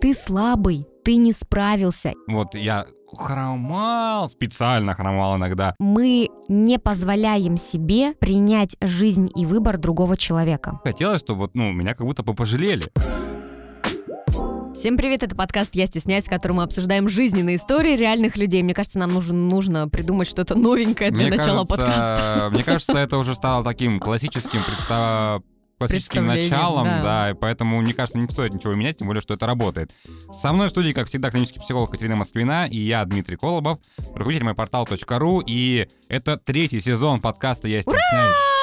Ты слабый, ты не справился. Вот я хромал, специально хромал иногда. Мы не позволяем себе принять жизнь и выбор другого человека. Хотелось, чтобы вот, ну, меня как будто бы пожалели. Всем привет, это подкаст «Я стесняюсь», в котором мы обсуждаем жизненные истории реальных людей. Мне кажется, нам нужно, нужно придумать что-то новенькое для Мне начала кажется, подкаста. Мне кажется, это уже стало таким классическим представ- классическим началом, да. да. и поэтому, мне кажется, не стоит ничего менять, тем более, что это работает. Со мной в студии, как всегда, клинический психолог Катерина Москвина и я, Дмитрий Колобов, руководитель moyportal.ru, и это третий сезон подкаста «Я стесняюсь».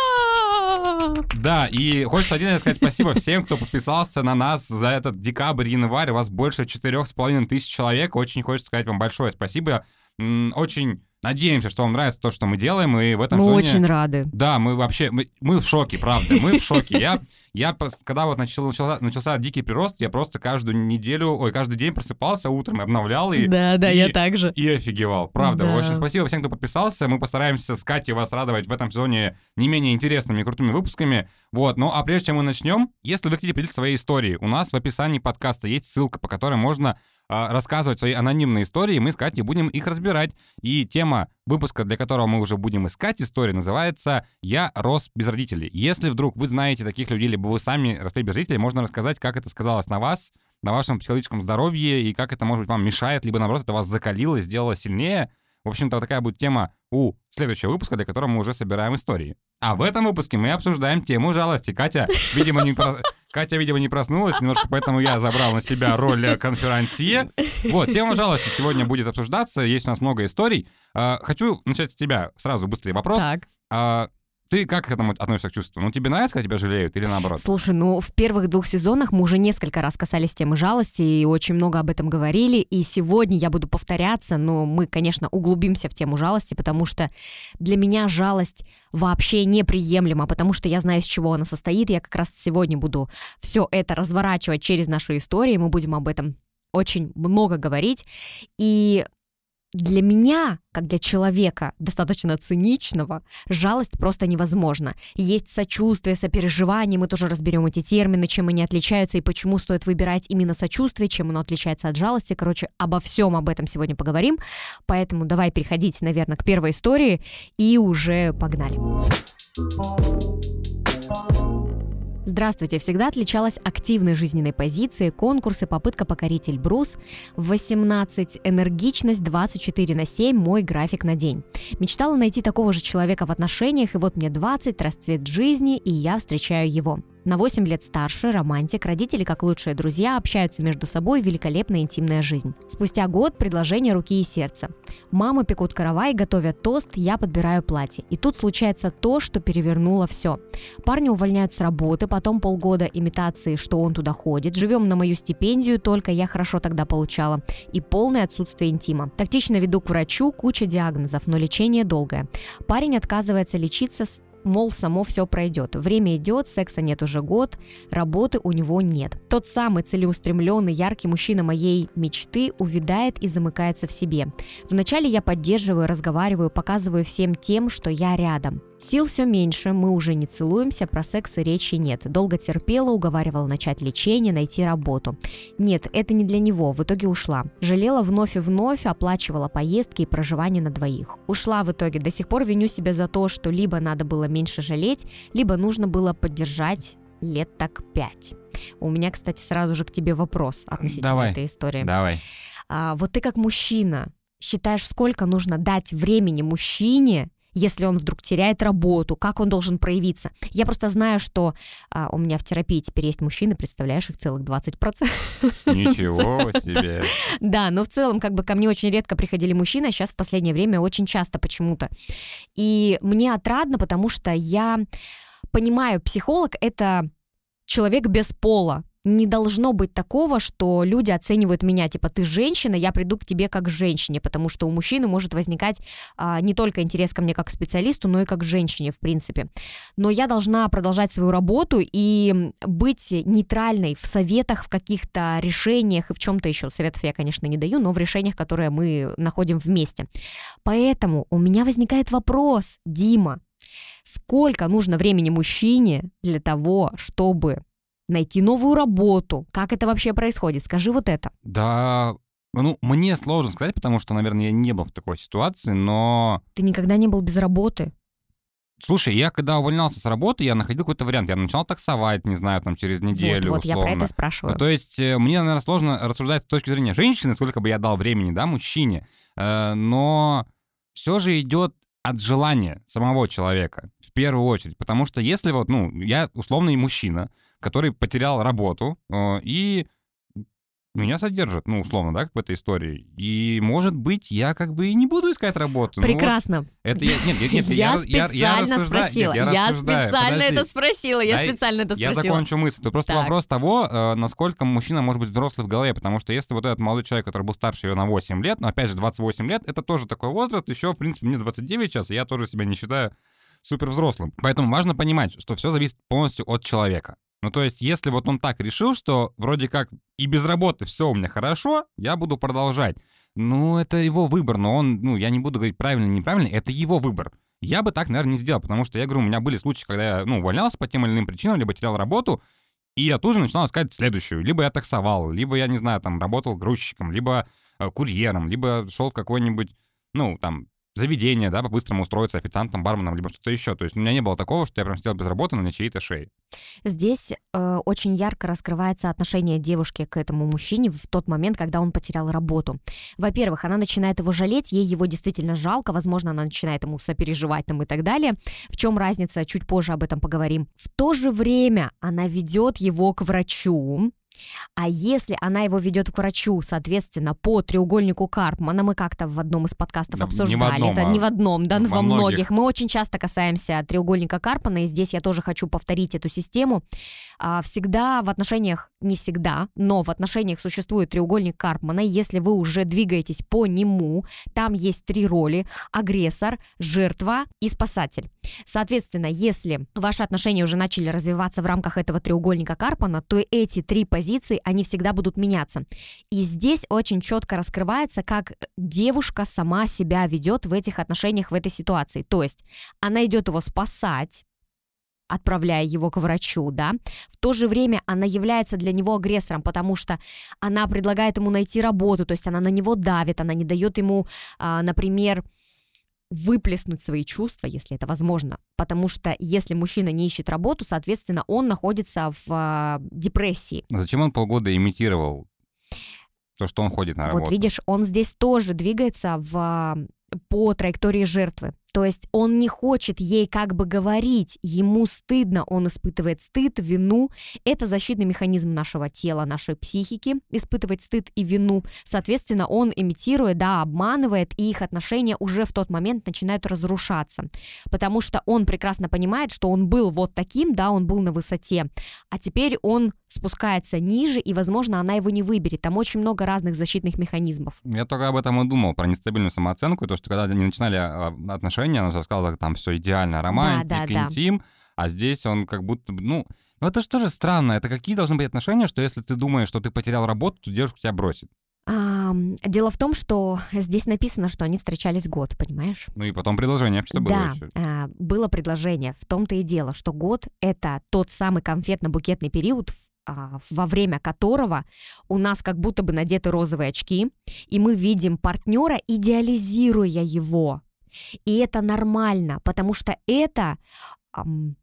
Да, и хочется отдельно сказать спасибо всем, кто подписался на нас за этот декабрь, январь. У вас больше четырех с половиной тысяч человек. Очень хочется сказать вам большое спасибо. Очень надеемся, что вам нравится то, что мы делаем, и в этом Мы сезоне- очень рады. Да, мы вообще, мы, мы в шоке, правда, мы в шоке. Я, я когда вот начал, начался, начался дикий прирост, я просто каждую неделю, ой, каждый день просыпался утром, обновлял и, Да, да, и- я также. и офигевал. Правда, Да. очень спасибо всем, кто подписался. Мы постараемся с Катей вас радовать в этом сезоне не менее интересными и крутыми выпусками. Вот, ну а прежде чем мы начнем, если вы хотите поделиться своей историей, у нас в описании подкаста есть ссылка, по которой можно а, рассказывать свои анонимные истории, мы с Катей будем их разбирать. И тема выпуска, для которого мы уже будем искать истории, называется «Я рос без родителей». Если вдруг вы знаете таких людей, либо вы сами росли без родителей, можно рассказать, как это сказалось на вас, на вашем психологическом здоровье, и как это, может быть, вам мешает, либо, наоборот, это вас закалило, сделало сильнее. В общем-то, такая будет тема у следующего выпуска, для которого мы уже собираем истории. А в этом выпуске мы обсуждаем тему жалости. Катя, видимо, не, про- Катя, видимо, не проснулась, немножко поэтому я забрал на себя роль э, конферансье. Вот, тема жалости сегодня будет обсуждаться, есть у нас много историй. А, Хочу начать с тебя сразу быстрый вопрос. Так. Ты как к этому относишься к чувству? Ну, тебе нравится, когда тебя жалеют или наоборот? Слушай, ну в первых двух сезонах мы уже несколько раз касались темы жалости и очень много об этом говорили. И сегодня я буду повторяться, но мы, конечно, углубимся в тему жалости, потому что для меня жалость вообще неприемлема, потому что я знаю, из чего она состоит. Я как раз сегодня буду все это разворачивать через наши истории. Мы будем об этом очень много говорить. И для меня, как для человека достаточно циничного, жалость просто невозможна. Есть сочувствие, сопереживание, мы тоже разберем эти термины, чем они отличаются и почему стоит выбирать именно сочувствие, чем оно отличается от жалости. Короче, обо всем об этом сегодня поговорим. Поэтому давай переходить, наверное, к первой истории и уже погнали. Здравствуйте. Всегда отличалась активной жизненной позицией, конкурсы, попытка покорить Эльбрус. В 18 энергичность 24 на 7 мой график на день. Мечтала найти такого же человека в отношениях, и вот мне 20, расцвет жизни, и я встречаю его. На 8 лет старше, романтик, родители как лучшие друзья, общаются между собой, великолепная интимная жизнь. Спустя год предложение руки и сердца. Мамы пекут каравай, готовят тост, я подбираю платье. И тут случается то, что перевернуло все. Парни увольняют с работы, потом полгода имитации, что он туда ходит. Живем на мою стипендию, только я хорошо тогда получала. И полное отсутствие интима. Тактично веду к врачу, куча диагнозов, но лечение долгое. Парень отказывается лечиться с мол, само все пройдет. Время идет, секса нет уже год, работы у него нет. Тот самый целеустремленный, яркий мужчина моей мечты увядает и замыкается в себе. Вначале я поддерживаю, разговариваю, показываю всем тем, что я рядом. Сил все меньше, мы уже не целуемся, про секс и речи нет. Долго терпела, уговаривала начать лечение, найти работу. Нет, это не для него, в итоге ушла. Жалела вновь и вновь, оплачивала поездки и проживание на двоих. Ушла в итоге, до сих пор виню себя за то, что либо надо было меньше жалеть, либо нужно было поддержать лет так пять. У меня, кстати, сразу же к тебе вопрос относительно Давай. этой истории. Давай. А, вот ты как мужчина считаешь, сколько нужно дать времени мужчине, если он вдруг теряет работу, как он должен проявиться? Я просто знаю, что а, у меня в терапии теперь есть мужчины, представляешь, их целых 20%. Ничего себе. Да, но в целом как бы ко мне очень редко приходили мужчины, а сейчас в последнее время очень часто почему-то. И мне отрадно, потому что я понимаю, психолог — это человек без пола. Не должно быть такого, что люди оценивают меня, типа, ты женщина, я приду к тебе как женщине, потому что у мужчины может возникать а, не только интерес ко мне как специалисту, но и как женщине, в принципе. Но я должна продолжать свою работу и быть нейтральной в советах, в каких-то решениях и в чем-то еще. Советов я, конечно, не даю, но в решениях, которые мы находим вместе. Поэтому у меня возникает вопрос, Дима, сколько нужно времени мужчине для того, чтобы найти новую работу. Как это вообще происходит? Скажи вот это. Да, ну, мне сложно сказать, потому что, наверное, я не был в такой ситуации, но... Ты никогда не был без работы? Слушай, я когда увольнялся с работы, я находил какой-то вариант. Я начал таксовать, не знаю, там через неделю. Вот, вот, я про это спрашиваю. Ну, то есть э, мне, наверное, сложно рассуждать с точки зрения женщины, сколько бы я дал времени, да, мужчине. Э, но все же идет от желания самого человека в первую очередь. Потому что если вот, ну, я условный мужчина, который потерял работу э, и меня содержат, ну, условно, да, как в этой истории. И, может быть, я как бы и не буду искать работу. Прекрасно. Ну, вот это я, нет, нет, нет, я, я специально я, спросила. Нет, я, я специально Подожди. это спросила. Я Дай, специально это спросила. Я закончу мысль. Это просто так. вопрос того, э, насколько мужчина может быть взрослый в голове. Потому что если вот этот молодой человек, который был старше ее на 8 лет, но опять же 28 лет, это тоже такой возраст. Еще, в принципе, мне 29 сейчас, и я тоже себя не считаю супер взрослым. Поэтому важно понимать, что все зависит полностью от человека. Ну, то есть, если вот он так решил, что вроде как и без работы все у меня хорошо, я буду продолжать. Ну, это его выбор, но он, ну, я не буду говорить правильно или неправильно, это его выбор. Я бы так, наверное, не сделал, потому что, я говорю, у меня были случаи, когда я, ну, увольнялся по тем или иным причинам, либо терял работу, и я тоже начинал искать следующую. Либо я таксовал, либо я, не знаю, там, работал грузчиком, либо э, курьером, либо шел в какой-нибудь, ну, там, заведение, да, по-быстрому устроиться официантом, барменом, либо что-то еще. То есть у меня не было такого, что я прям сидел без работы на чьей-то шее. Здесь э, очень ярко раскрывается отношение девушки к этому мужчине в тот момент, когда он потерял работу. Во-первых, она начинает его жалеть, ей его действительно жалко, возможно, она начинает ему сопереживать там и так далее. В чем разница, чуть позже об этом поговорим. В то же время она ведет его к врачу, а если она его ведет к врачу, соответственно, по треугольнику Карпмана, мы как-то в одном из подкастов да, обсуждали, не одном, это а не в одном, да, во, во многих. многих. Мы очень часто касаемся треугольника Карпмана, и здесь я тоже хочу повторить эту систему. А, всегда в отношениях, не всегда, но в отношениях существует треугольник Карпмана, если вы уже двигаетесь по нему, там есть три роли, агрессор, жертва и спасатель. Соответственно, если ваши отношения уже начали развиваться в рамках этого треугольника Карпмана, то эти три позиции позиций, они всегда будут меняться. И здесь очень четко раскрывается, как девушка сама себя ведет в этих отношениях, в этой ситуации. То есть она идет его спасать, отправляя его к врачу, да, в то же время она является для него агрессором, потому что она предлагает ему найти работу, то есть она на него давит, она не дает ему, а, например, выплеснуть свои чувства, если это возможно. Потому что если мужчина не ищет работу, соответственно, он находится в э, депрессии. А зачем он полгода имитировал то, что он ходит на работу? Вот видишь, он здесь тоже двигается в, по траектории жертвы. То есть он не хочет ей как бы говорить, ему стыдно, он испытывает стыд, вину. Это защитный механизм нашего тела, нашей психики, испытывать стыд и вину. Соответственно, он имитирует, да, обманывает, и их отношения уже в тот момент начинают разрушаться. Потому что он прекрасно понимает, что он был вот таким, да, он был на высоте, а теперь он спускается ниже, и, возможно, она его не выберет. Там очень много разных защитных механизмов. Я только об этом и думал, про нестабильную самооценку, то, что когда они начинали а, отношения отношения, она же сказала, там все идеально, романтик, да, да, интим, да. а здесь он как будто, ну, ну это же тоже странно, это какие должны быть отношения, что если ты думаешь, что ты потерял работу, то девушка тебя бросит? А, дело в том, что здесь написано, что они встречались год, понимаешь? Ну и потом предложение что было да, еще. А, было предложение. В том-то и дело, что год — это тот самый конфетно-букетный период, а, во время которого у нас как будто бы надеты розовые очки, и мы видим партнера, идеализируя его. И это нормально, потому что это эм,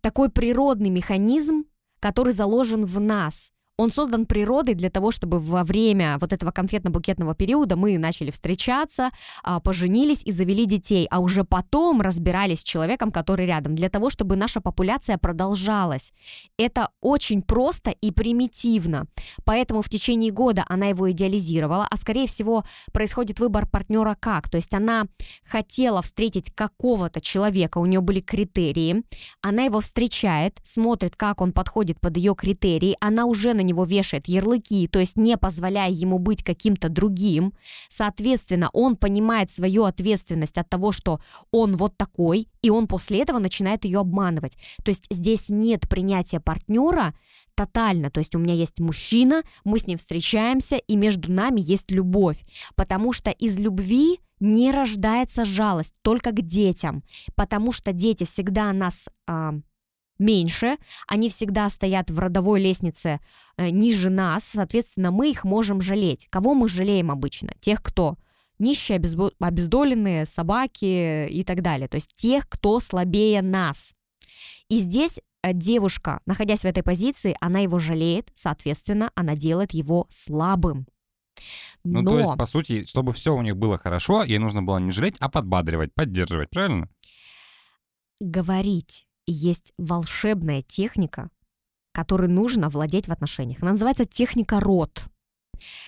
такой природный механизм, который заложен в нас. Он создан природой для того, чтобы во время вот этого конфетно-букетного периода мы начали встречаться, а, поженились и завели детей, а уже потом разбирались с человеком, который рядом, для того, чтобы наша популяция продолжалась. Это очень просто и примитивно. Поэтому в течение года она его идеализировала, а скорее всего происходит выбор партнера как. То есть она хотела встретить какого-то человека, у нее были критерии, она его встречает, смотрит, как он подходит под ее критерии, она уже на него вешает ярлыки, то есть не позволяя ему быть каким-то другим. Соответственно, он понимает свою ответственность от того, что он вот такой, и он после этого начинает ее обманывать. То есть здесь нет принятия партнера тотально. То есть у меня есть мужчина, мы с ним встречаемся, и между нами есть любовь. Потому что из любви не рождается жалость только к детям, потому что дети всегда нас э, меньше, они всегда стоят в родовой лестнице э, ниже нас, соответственно, мы их можем жалеть. Кого мы жалеем обычно? Тех, кто нищие, обездоленные, собаки и так далее. То есть тех, кто слабее нас. И здесь э, девушка, находясь в этой позиции, она его жалеет, соответственно, она делает его слабым. Но... Ну, то есть, по сути, чтобы все у них было хорошо, ей нужно было не жалеть, а подбадривать, поддерживать, правильно? Говорить есть волшебная техника, которой нужно владеть в отношениях. Она называется техника рот.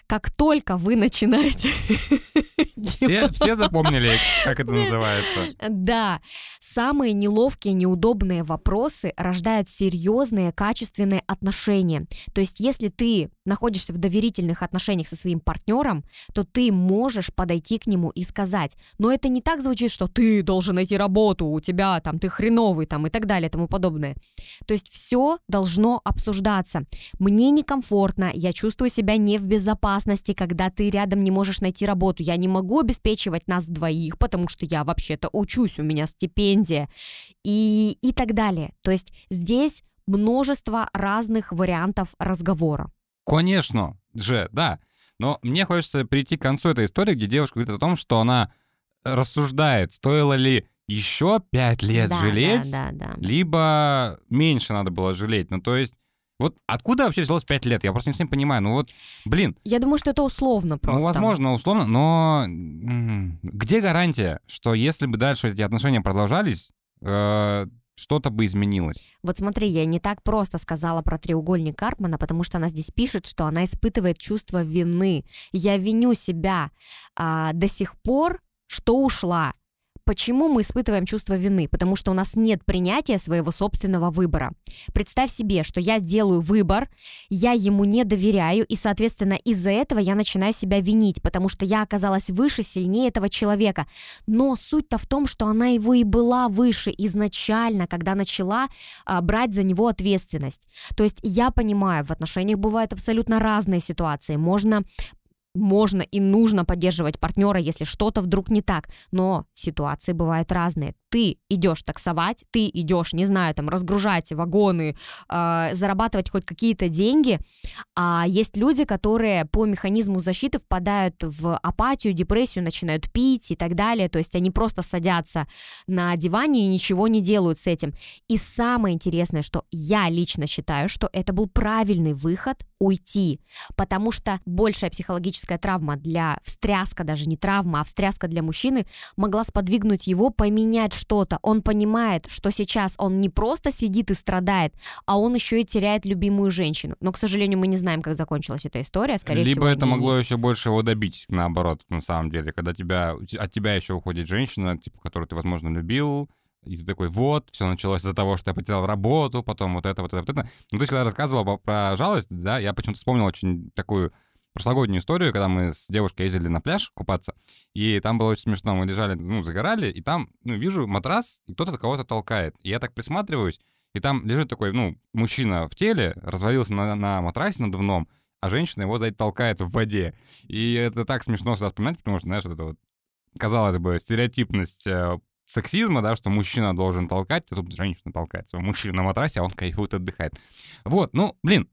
Как только вы начинаете... Все, все запомнили, как это называется. Да. Самые неловкие, неудобные вопросы рождают серьезные, качественные отношения. То есть, если ты находишься в доверительных отношениях со своим партнером, то ты можешь подойти к нему и сказать, но это не так звучит, что ты должен найти работу, у тебя там, ты хреновый там и так далее и тому подобное. То есть все должно обсуждаться. Мне некомфортно, я чувствую себя не в безопасности, когда ты рядом не можешь найти работу. Я не могу обеспечивать нас двоих, потому что я вообще-то учусь, у меня стипендия и, и так далее. То есть здесь множество разных вариантов разговора. Конечно же, да. Но мне хочется прийти к концу этой истории, где девушка говорит о том, что она рассуждает, стоило ли еще пять лет да, жалеть, да, да, да. либо меньше надо было жалеть. Ну, то есть, вот откуда вообще взялось пять лет? Я просто не всем понимаю. Ну вот, блин. Я думаю, что это условно ну, просто. Ну, возможно, условно, но где гарантия, что если бы дальше эти отношения продолжались, э, что-то бы изменилось. Вот смотри, я не так просто сказала про треугольник Карпмана, потому что она здесь пишет, что она испытывает чувство вины. Я виню себя а, до сих пор, что ушла. Почему мы испытываем чувство вины? Потому что у нас нет принятия своего собственного выбора. Представь себе, что я делаю выбор, я ему не доверяю, и, соответственно, из-за этого я начинаю себя винить, потому что я оказалась выше, сильнее этого человека. Но суть-то в том, что она его и была выше изначально, когда начала а, брать за него ответственность. То есть я понимаю, в отношениях бывают абсолютно разные ситуации. Можно можно и нужно поддерживать партнера, если что-то вдруг не так. Но ситуации бывают разные. Ты идешь таксовать, ты идешь, не знаю, там, разгружать вагоны, э, зарабатывать хоть какие-то деньги, а есть люди, которые по механизму защиты впадают в апатию, депрессию, начинают пить и так далее, то есть они просто садятся на диване и ничего не делают с этим. И самое интересное, что я лично считаю, что это был правильный выход уйти, потому что большая психологическая травма для встряска, даже не травма, а встряска для мужчины могла сподвигнуть его поменять что-то. Он понимает, что сейчас он не просто сидит и страдает, а он еще и теряет любимую женщину. Но, к сожалению, мы не знаем, как закончилась эта история, скорее Либо всего. Либо это не... могло еще больше его добить, наоборот, на самом деле, когда тебя, от тебя еще уходит женщина, типа, которую ты, возможно, любил, и ты такой, вот, все началось из-за того, что я потерял работу, потом вот это, вот это, вот это. Ну, ты когда рассказывал про жалость, да, я почему-то вспомнил очень такую прошлогоднюю историю, когда мы с девушкой ездили на пляж купаться, и там было очень смешно, мы лежали, ну, загорали, и там, ну, вижу матрас, и кто-то кого-то толкает. И я так присматриваюсь, и там лежит такой, ну, мужчина в теле, развалился на, на матрасе надувном, а женщина его сзади толкает в воде. И это так смешно всегда вспоминать, потому что, знаешь, это вот, казалось бы, стереотипность э, сексизма, да, что мужчина должен толкать, а тут женщина толкает своего мужчину на матрасе, а он кайфует, отдыхает. Вот, ну, блин,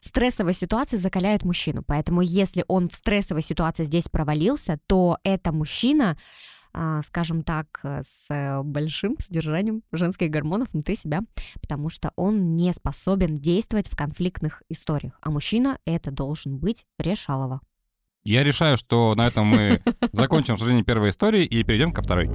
Стрессовые ситуации закаляют мужчину, поэтому если он в стрессовой ситуации здесь провалился, то это мужчина, а, скажем так, с большим содержанием женских гормонов внутри себя, потому что он не способен действовать в конфликтных историях, а мужчина это должен быть решалово. Я решаю, что на этом мы закончим обсуждение первой истории и перейдем ко второй.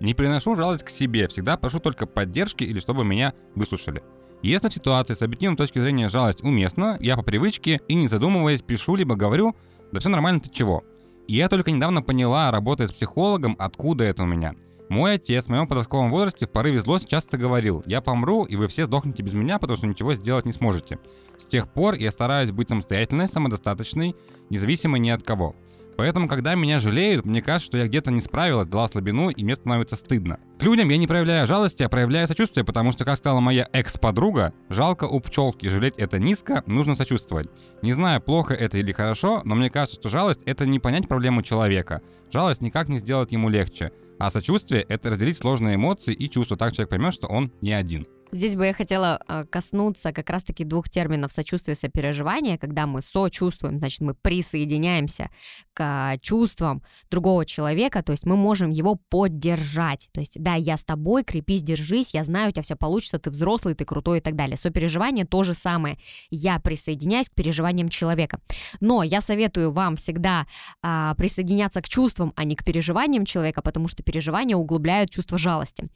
Не приношу жалость к себе, всегда прошу только поддержки или чтобы меня выслушали. Если в ситуации с объективной точки зрения жалость уместна, я по привычке и не задумываясь пишу либо говорю, да все нормально, ты чего. И я только недавно поняла, работая с психологом, откуда это у меня. Мой отец в моем подростковом возрасте в порыве злости часто говорил, я помру, и вы все сдохнете без меня, потому что ничего сделать не сможете. С тех пор я стараюсь быть самостоятельной, самодостаточной, независимой ни от кого. Поэтому, когда меня жалеют, мне кажется, что я где-то не справилась, дала слабину, и мне становится стыдно. К людям я не проявляю жалости, а проявляю сочувствие, потому что, как сказала моя экс-подруга, жалко у пчелки, жалеть это низко, нужно сочувствовать. Не знаю, плохо это или хорошо, но мне кажется, что жалость — это не понять проблему человека. Жалость никак не сделает ему легче. А сочувствие — это разделить сложные эмоции и чувства. Так человек поймет, что он не один. Здесь бы я хотела э, коснуться как раз-таки двух терминов сочувствия и сопереживания. Когда мы сочувствуем, значит, мы присоединяемся к чувствам другого человека, то есть мы можем его поддержать. То есть, да, я с тобой, крепись, держись, я знаю, у тебя все получится, ты взрослый, ты крутой и так далее. Сопереживание то же самое. Я присоединяюсь к переживаниям человека. Но я советую вам всегда а, присоединяться к чувствам, а не к переживаниям человека, потому что переживания углубляют чувство жалости.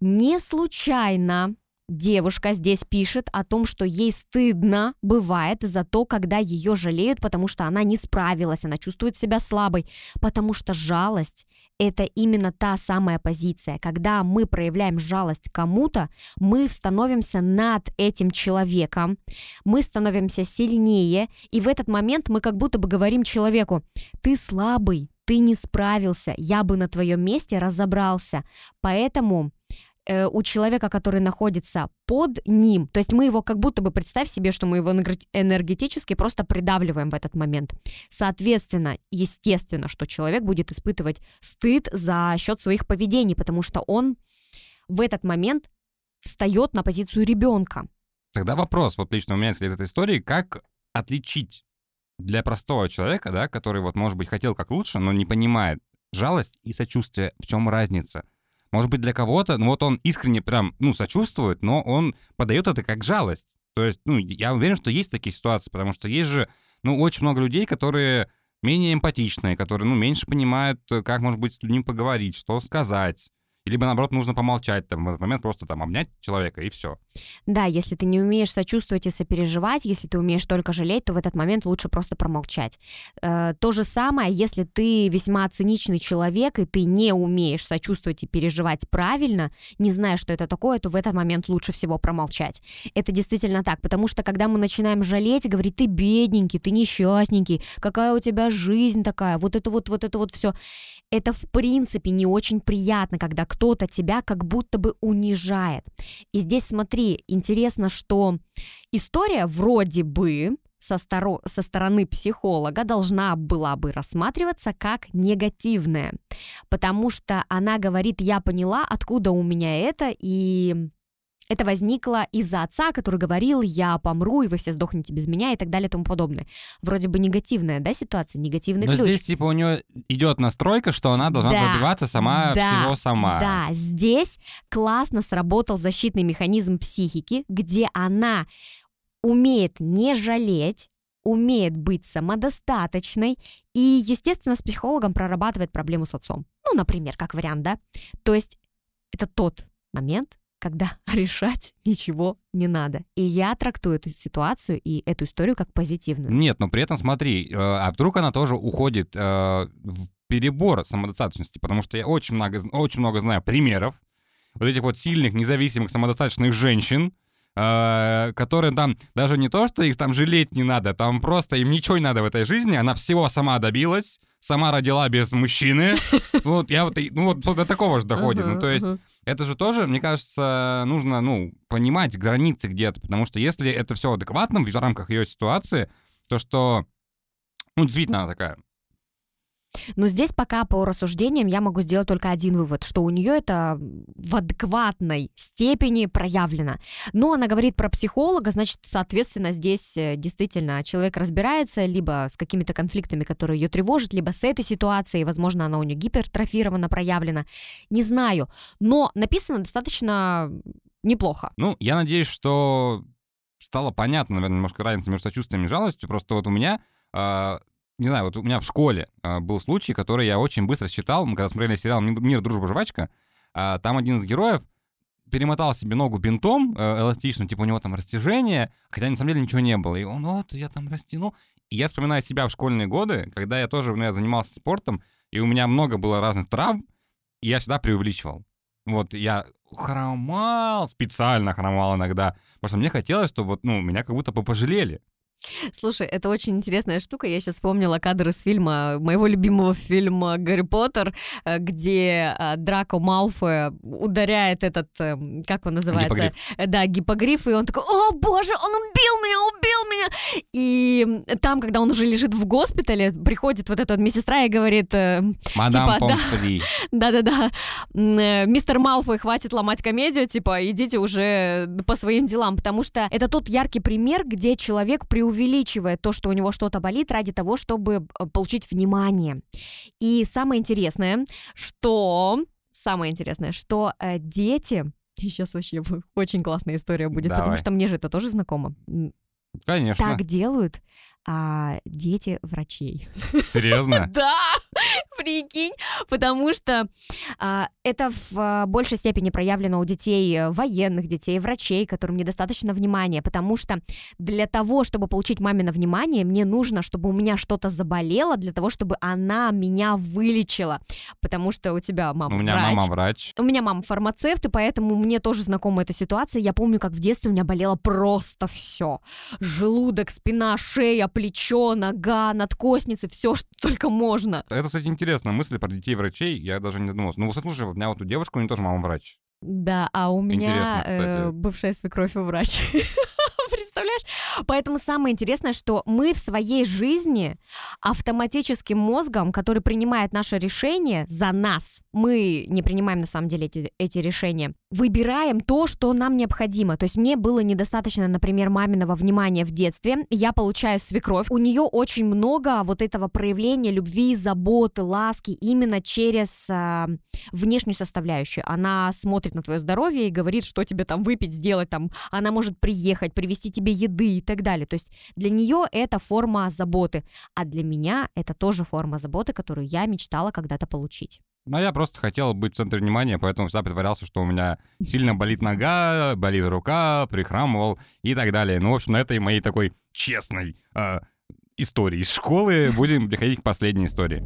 Не случайно Девушка здесь пишет о том, что ей стыдно бывает за то, когда ее жалеют, потому что она не справилась, она чувствует себя слабой, потому что жалость — это именно та самая позиция. Когда мы проявляем жалость кому-то, мы становимся над этим человеком, мы становимся сильнее, и в этот момент мы как будто бы говорим человеку, ты слабый, ты не справился, я бы на твоем месте разобрался. Поэтому э, у человека, который находится под ним, то есть мы его как будто бы, представь себе, что мы его энергетически просто придавливаем в этот момент. Соответственно, естественно, что человек будет испытывать стыд за счет своих поведений, потому что он в этот момент встает на позицию ребенка. Тогда вопрос, вот лично у меня след этой истории, как отличить для простого человека, да, который вот, может быть, хотел как лучше, но не понимает жалость и сочувствие, в чем разница? Может быть, для кого-то, ну вот он искренне прям, ну, сочувствует, но он подает это как жалость. То есть, ну, я уверен, что есть такие ситуации, потому что есть же, ну, очень много людей, которые менее эмпатичные, которые, ну, меньше понимают, как, может быть, с людьми поговорить, что сказать либо, наоборот, нужно помолчать там, в этот момент, просто там обнять человека, и все. Да, если ты не умеешь сочувствовать и сопереживать, если ты умеешь только жалеть, то в этот момент лучше просто промолчать. Э, то же самое, если ты весьма циничный человек, и ты не умеешь сочувствовать и переживать правильно, не зная, что это такое, то в этот момент лучше всего промолчать. Это действительно так, потому что когда мы начинаем жалеть, говорить, ты бедненький, ты несчастненький, какая у тебя жизнь такая, вот это вот, вот это вот все, это в принципе не очень приятно, когда кто-то тебя как будто бы унижает. И здесь смотри, интересно, что история вроде бы со, старо, со стороны психолога должна была бы рассматриваться как негативная, потому что она говорит, я поняла, откуда у меня это, и это возникло из-за отца, который говорил, я помру, и вы все сдохнете без меня, и так далее, и тому подобное. Вроде бы негативная, да, ситуация, негативный Но ключ. здесь, типа, у нее идет настройка, что она должна да, добиваться сама да, всего сама. Да, здесь классно сработал защитный механизм психики, где она умеет не жалеть, умеет быть самодостаточной и, естественно, с психологом прорабатывает проблему с отцом. Ну, например, как вариант, да? То есть это тот момент, когда решать ничего не надо. И я трактую эту ситуацию и эту историю как позитивную. Нет, но при этом смотри, э, а вдруг она тоже уходит э, в перебор самодостаточности, потому что я очень много, очень много знаю примеров вот этих вот сильных, независимых, самодостаточных женщин, э, которые там даже не то, что их там жалеть не надо, там просто им ничего не надо в этой жизни, она всего сама добилась, сама родила без мужчины. Вот я вот, ну вот до такого же доходит. Ну то есть это же тоже, мне кажется, нужно, ну, понимать границы где-то, потому что если это все адекватно в рамках ее ситуации, то что, ну, действительно она такая но здесь пока по рассуждениям я могу сделать только один вывод, что у нее это в адекватной степени проявлено. Но она говорит про психолога, значит, соответственно, здесь э, действительно человек разбирается либо с какими-то конфликтами, которые ее тревожат, либо с этой ситуацией, возможно, она у нее гипертрофирована, проявлена. Не знаю. Но написано достаточно неплохо. Ну, я надеюсь, что стало понятно, наверное, немножко разница между сочувствием и жалостью. Просто вот у меня а, не знаю, вот у меня в школе э, был случай, который я очень быстро считал. Мы когда смотрели сериал «Мир, дружба, жвачка», э, там один из героев перемотал себе ногу бинтом э, эластичным, типа у него там растяжение, хотя на самом деле ничего не было. И он, вот, я там растянул. И я вспоминаю себя в школьные годы, когда я тоже ну, я занимался спортом, и у меня много было разных травм, и я всегда преувеличивал. Вот я хромал, специально хромал иногда, потому что мне хотелось, чтобы вот, ну, меня как будто бы пожалели. Слушай, это очень интересная штука. Я сейчас вспомнила кадр из фильма, моего любимого фильма «Гарри Поттер», э, где э, Драко Малфоя ударяет этот, эм, как он называется? Гиппогриф. Да, гипогриф, и он такой, о боже, он убил меня, убил меня! И там, когда он уже лежит в госпитале, приходит вот эта вот медсестра и говорит, э, Мадам Типа, да. Да-да-да, м, э, мистер Малфой, хватит ломать комедию, типа, идите уже по своим делам, потому что это тот яркий пример, где человек преувеличивает то, что у него что-то болит ради того, чтобы э, получить внимание. И самое интересное, что... Самое интересное, что э, дети... Сейчас вообще очень классная история будет, потому Давай. что мне же это тоже знакомо. Конечно. Так делают а, дети врачей. Серьезно? Да, прикинь, потому что а, это в а, большей степени проявлено у детей э, военных, детей врачей, которым недостаточно внимания, потому что для того, чтобы получить мамино внимание, мне нужно, чтобы у меня что-то заболело, для того, чтобы она меня вылечила, потому что у тебя мама У меня мама врач. У меня мама фармацевт, и поэтому мне тоже знакома эта ситуация. Я помню, как в детстве у меня болело просто все. Желудок, спина, шея, плечо, нога, надкосницы, все, что только можно. Это, кстати, интересная мысль про детей врачей. Я даже не задумывался. Ну, слушай, у меня вот у девушки, у нее тоже мама врач. Да, а у меня э, бывшая свекровь и врач. Представляешь? Поэтому самое интересное, что мы в своей жизни автоматическим мозгом, который принимает наше решение за нас, мы не принимаем на самом деле эти, эти решения, выбираем то, что нам необходимо. То есть мне было недостаточно, например, маминого внимания в детстве. Я получаю свекровь. У нее очень много вот этого проявления любви, заботы, ласки именно через а, внешнюю составляющую. Она смотрит на твое здоровье и говорит, что тебе там выпить, сделать там. Она может приехать, привезти тебе еды и так далее. То есть для нее это форма заботы, а для меня это тоже форма заботы, которую я мечтала когда-то получить. Ну, я просто хотел быть в центре внимания, поэтому всегда притворялся, что у меня сильно болит нога, болит рука, прихрамывал и так далее. Ну, в общем, на этой моей такой честной а, истории из школы будем переходить к последней истории.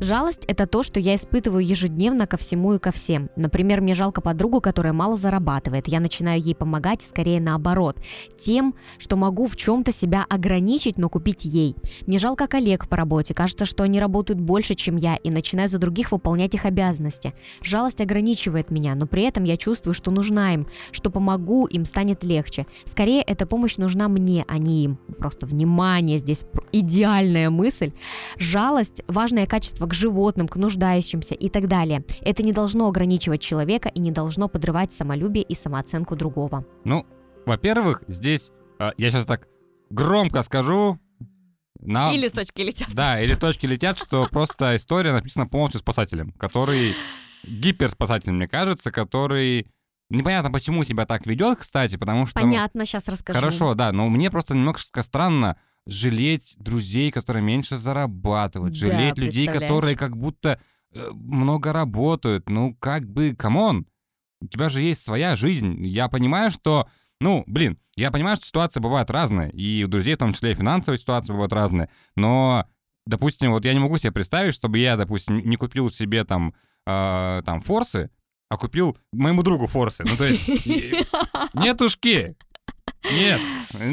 Жалость — это то, что я испытываю ежедневно ко всему и ко всем. Например, мне жалко подругу, которая мало зарабатывает. Я начинаю ей помогать, скорее наоборот, тем, что могу в чем-то себя ограничить, но купить ей. Мне жалко коллег по работе. Кажется, что они работают больше, чем я, и начинаю за других выполнять их обязанности. Жалость ограничивает меня, но при этом я чувствую, что нужна им, что помогу, им станет легче. Скорее, эта помощь нужна мне, а не им. Просто внимание, здесь идеальная мысль. Жалость – важное качество к животным, к нуждающимся и так далее. Это не должно ограничивать человека и не должно подрывать самолюбие и самооценку другого. Ну, во-первых, здесь а, я сейчас так громко скажу. На... И листочки летят. Да, и листочки летят, что просто история написана полностью спасателем, который гиперспасатель, мне кажется, который непонятно почему себя так ведет, кстати, потому что... Понятно, сейчас расскажу. Хорошо, да, но мне просто немножко странно жалеть друзей, которые меньше зарабатывают, Да, жалеть людей, представляешь. которые как будто э, много работают. Ну, как бы, come on, у тебя же есть своя жизнь. Я понимаю, что, ну, блин, я понимаю, что ситуации бывают разные, и у друзей, в том числе и финансовые ситуации бывают разные, но, допустим, вот я не могу себе представить, чтобы я, допустим, не купил себе там, э, там форсы, а купил моему другу форсы. Ну, то есть, нетушки, нет,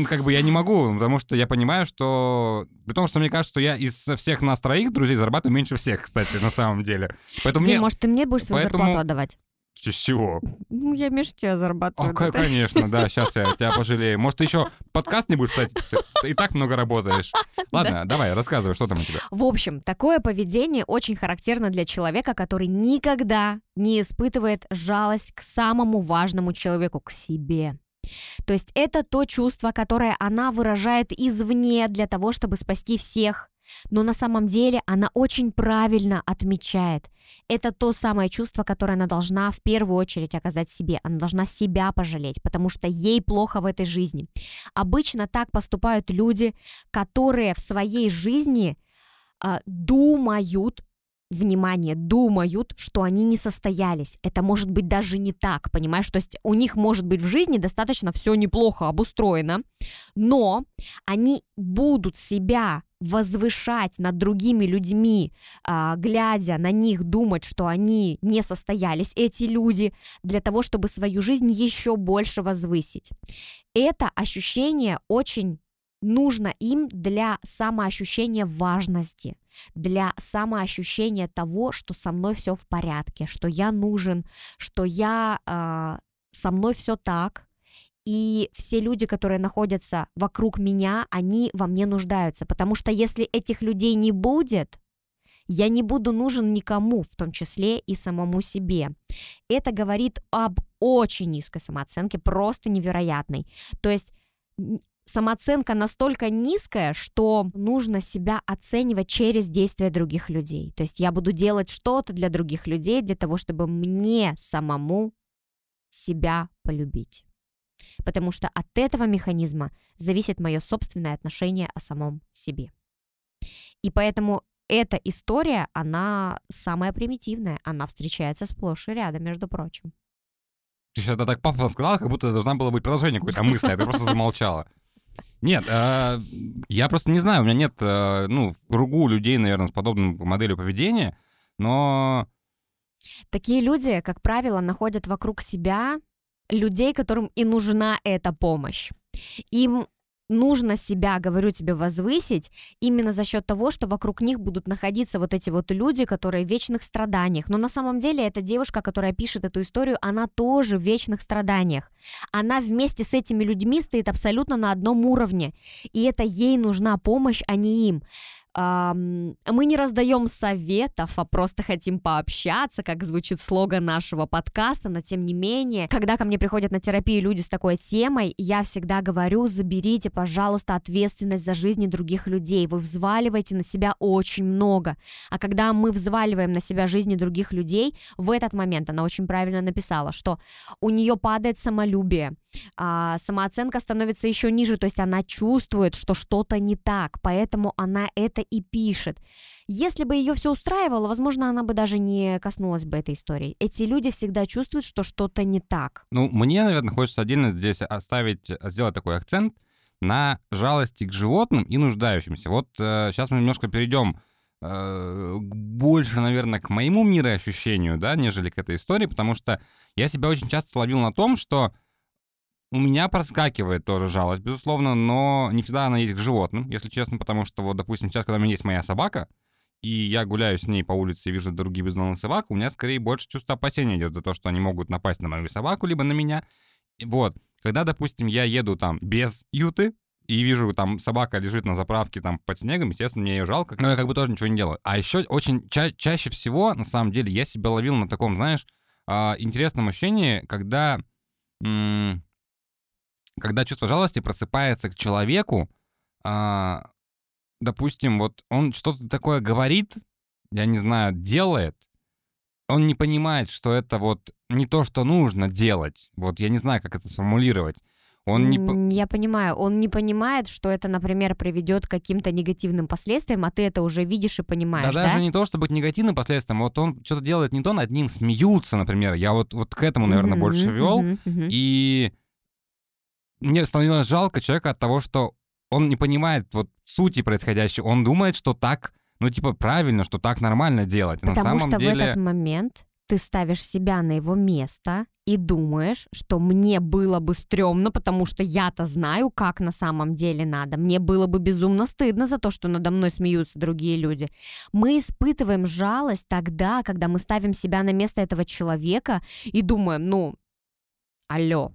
как бы я не могу, потому что я понимаю, что... При том, что мне кажется, что я из всех нас троих друзей зарабатываю меньше всех, кстати, на самом деле. Поэтому Дим, мне... может, ты мне будешь свою Поэтому- зарплату отдавать? С чего? Ну, я меньше тебя зарабатываю. О, ка- конечно, да, сейчас я тебя пожалею. Может, ты еще подкаст не будешь писать? Ты, ты и так много работаешь. Ладно, давай, рассказывай, что там у тебя. В общем, такое поведение очень характерно для человека, который никогда не испытывает жалость к самому важному человеку, к себе. То есть это то чувство, которое она выражает извне для того, чтобы спасти всех. Но на самом деле она очень правильно отмечает. Это то самое чувство, которое она должна в первую очередь оказать себе. Она должна себя пожалеть, потому что ей плохо в этой жизни. Обычно так поступают люди, которые в своей жизни а, думают, внимание, думают, что они не состоялись. Это может быть даже не так, понимаешь? То есть у них может быть в жизни достаточно все неплохо обустроено, но они будут себя возвышать над другими людьми, а, глядя на них, думать, что они не состоялись, эти люди, для того, чтобы свою жизнь еще больше возвысить. Это ощущение очень нужно им для самоощущения важности, для самоощущения того, что со мной все в порядке, что я нужен, что я э, со мной все так, и все люди, которые находятся вокруг меня, они во мне нуждаются, потому что если этих людей не будет, я не буду нужен никому, в том числе и самому себе. Это говорит об очень низкой самооценке, просто невероятной. То есть самооценка настолько низкая, что нужно себя оценивать через действия других людей. То есть я буду делать что-то для других людей для того, чтобы мне самому себя полюбить. Потому что от этого механизма зависит мое собственное отношение о самом себе. И поэтому эта история, она самая примитивная, она встречается сплошь и рядом, между прочим. Ты сейчас это так пафосно сказала, как будто должна была быть продолжение какой-то мысли, а ты просто замолчала. Нет, э, я просто не знаю, у меня нет, э, ну, в кругу людей, наверное, с подобной моделью поведения, но... Такие люди, как правило, находят вокруг себя людей, которым и нужна эта помощь. Им нужно себя, говорю тебе, возвысить именно за счет того, что вокруг них будут находиться вот эти вот люди, которые в вечных страданиях. Но на самом деле эта девушка, которая пишет эту историю, она тоже в вечных страданиях. Она вместе с этими людьми стоит абсолютно на одном уровне. И это ей нужна помощь, а не им мы не раздаем советов, а просто хотим пообщаться, как звучит слоган нашего подкаста, но тем не менее, когда ко мне приходят на терапию люди с такой темой, я всегда говорю, заберите, пожалуйста, ответственность за жизни других людей, вы взваливаете на себя очень много, а когда мы взваливаем на себя жизни других людей, в этот момент она очень правильно написала, что у нее падает самолюбие, а, самооценка становится еще ниже, то есть она чувствует, что что-то не так, поэтому она это и пишет. Если бы ее все устраивало, возможно, она бы даже не коснулась бы этой истории. Эти люди всегда чувствуют, что что-то не так. Ну, мне, наверное, хочется отдельно здесь оставить, сделать такой акцент на жалости к животным и нуждающимся. Вот э, сейчас мы немножко перейдем э, больше, наверное, к моему мироощущению, да, нежели к этой истории, потому что я себя очень часто ловил на том, что у меня проскакивает тоже жалость, безусловно, но не всегда она есть к животным, если честно, потому что вот, допустим, сейчас, когда у меня есть моя собака, и я гуляю с ней по улице и вижу другие бездомных собак, у меня скорее больше чувство опасения идет за то, что они могут напасть на мою собаку, либо на меня. Вот, когда, допустим, я еду там без юты, и вижу, там собака лежит на заправке там под снегом, естественно, мне ее жалко, но я как бы тоже ничего не делаю. А еще очень ча- чаще всего, на самом деле, я себя ловил на таком, знаешь, э, интересном ощущении, когда м- когда чувство жалости просыпается к человеку, а, допустим, вот он что-то такое говорит, я не знаю, делает, он не понимает, что это вот не то, что нужно делать. Вот я не знаю, как это сформулировать. Он не... Я понимаю, он не понимает, что это, например, приведет к каким-то негативным последствиям, а ты это уже видишь и понимаешь, да? да? даже не то, чтобы к негативным последствиям, вот он что-то делает не то, над ним смеются, например. Я вот, вот к этому, наверное, mm-hmm, больше вел. Mm-hmm, mm-hmm. И мне становилось жалко человека от того, что он не понимает вот сути происходящего. Он думает, что так, ну типа правильно, что так нормально делать. Потому На самом что деле... в этот момент ты ставишь себя на его место и думаешь, что мне было бы стрёмно, потому что я-то знаю, как на самом деле надо. Мне было бы безумно стыдно за то, что надо мной смеются другие люди. Мы испытываем жалость тогда, когда мы ставим себя на место этого человека и думаем, ну, алло,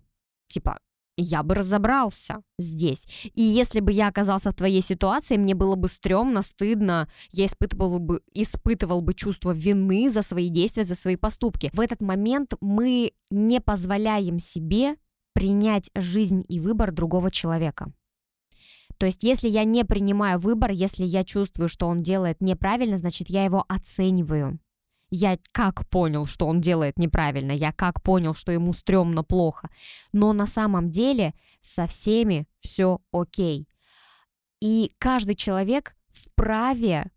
типа, я бы разобрался здесь. И если бы я оказался в твоей ситуации, мне было бы стрёмно, стыдно, я испытывал бы, испытывал бы чувство вины за свои действия, за свои поступки. В этот момент мы не позволяем себе принять жизнь и выбор другого человека. То есть, если я не принимаю выбор, если я чувствую, что он делает неправильно, значит, я его оцениваю я как понял, что он делает неправильно, я как понял, что ему стрёмно плохо. Но на самом деле со всеми все окей. И каждый человек вправе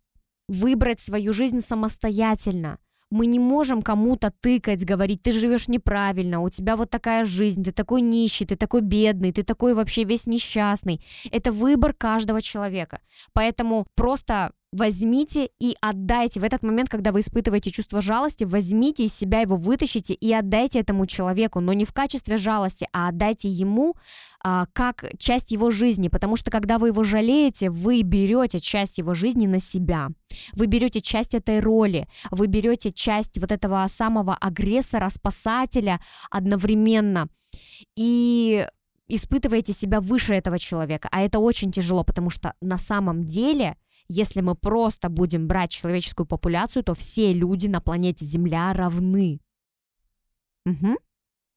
выбрать свою жизнь самостоятельно, Мы не можем кому-то тыкать, говорить, ты живешь неправильно, у тебя вот такая жизнь, ты такой нищий, ты такой бедный, ты такой вообще весь несчастный. Это выбор каждого человека. Поэтому просто возьмите и отдайте. В этот момент, когда вы испытываете чувство жалости, возьмите из себя его, вытащите и отдайте этому человеку, но не в качестве жалости, а отдайте ему а, как часть его жизни, потому что когда вы его жалеете, вы берете часть его жизни на себя, вы берете часть этой роли, вы берете часть вот этого самого агрессора, спасателя одновременно. И испытываете себя выше этого человека, а это очень тяжело, потому что на самом деле если мы просто будем брать человеческую популяцию, то все люди на планете Земля равны. Угу.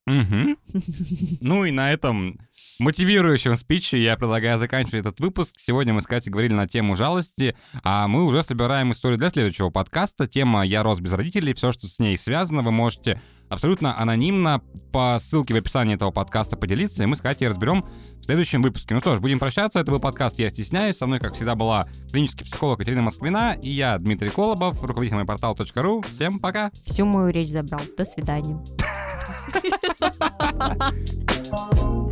Угу. Ну и на этом мотивирующем спиче я предлагаю заканчивать этот выпуск. Сегодня мы с Катей говорили на тему жалости, а мы уже собираем историю для следующего подкаста. Тема «Я рос без родителей», все, что с ней связано, вы можете абсолютно анонимно по ссылке в описании этого подкаста поделиться, и мы с Катей разберем в следующем выпуске. Ну что ж, будем прощаться. Это был подкаст «Я стесняюсь». Со мной, как всегда, была клинический психолог Екатерина Москвина и я, Дмитрий Колобов, руководитель моего портала.ру. Всем пока! Всю мою речь забрал. До свидания.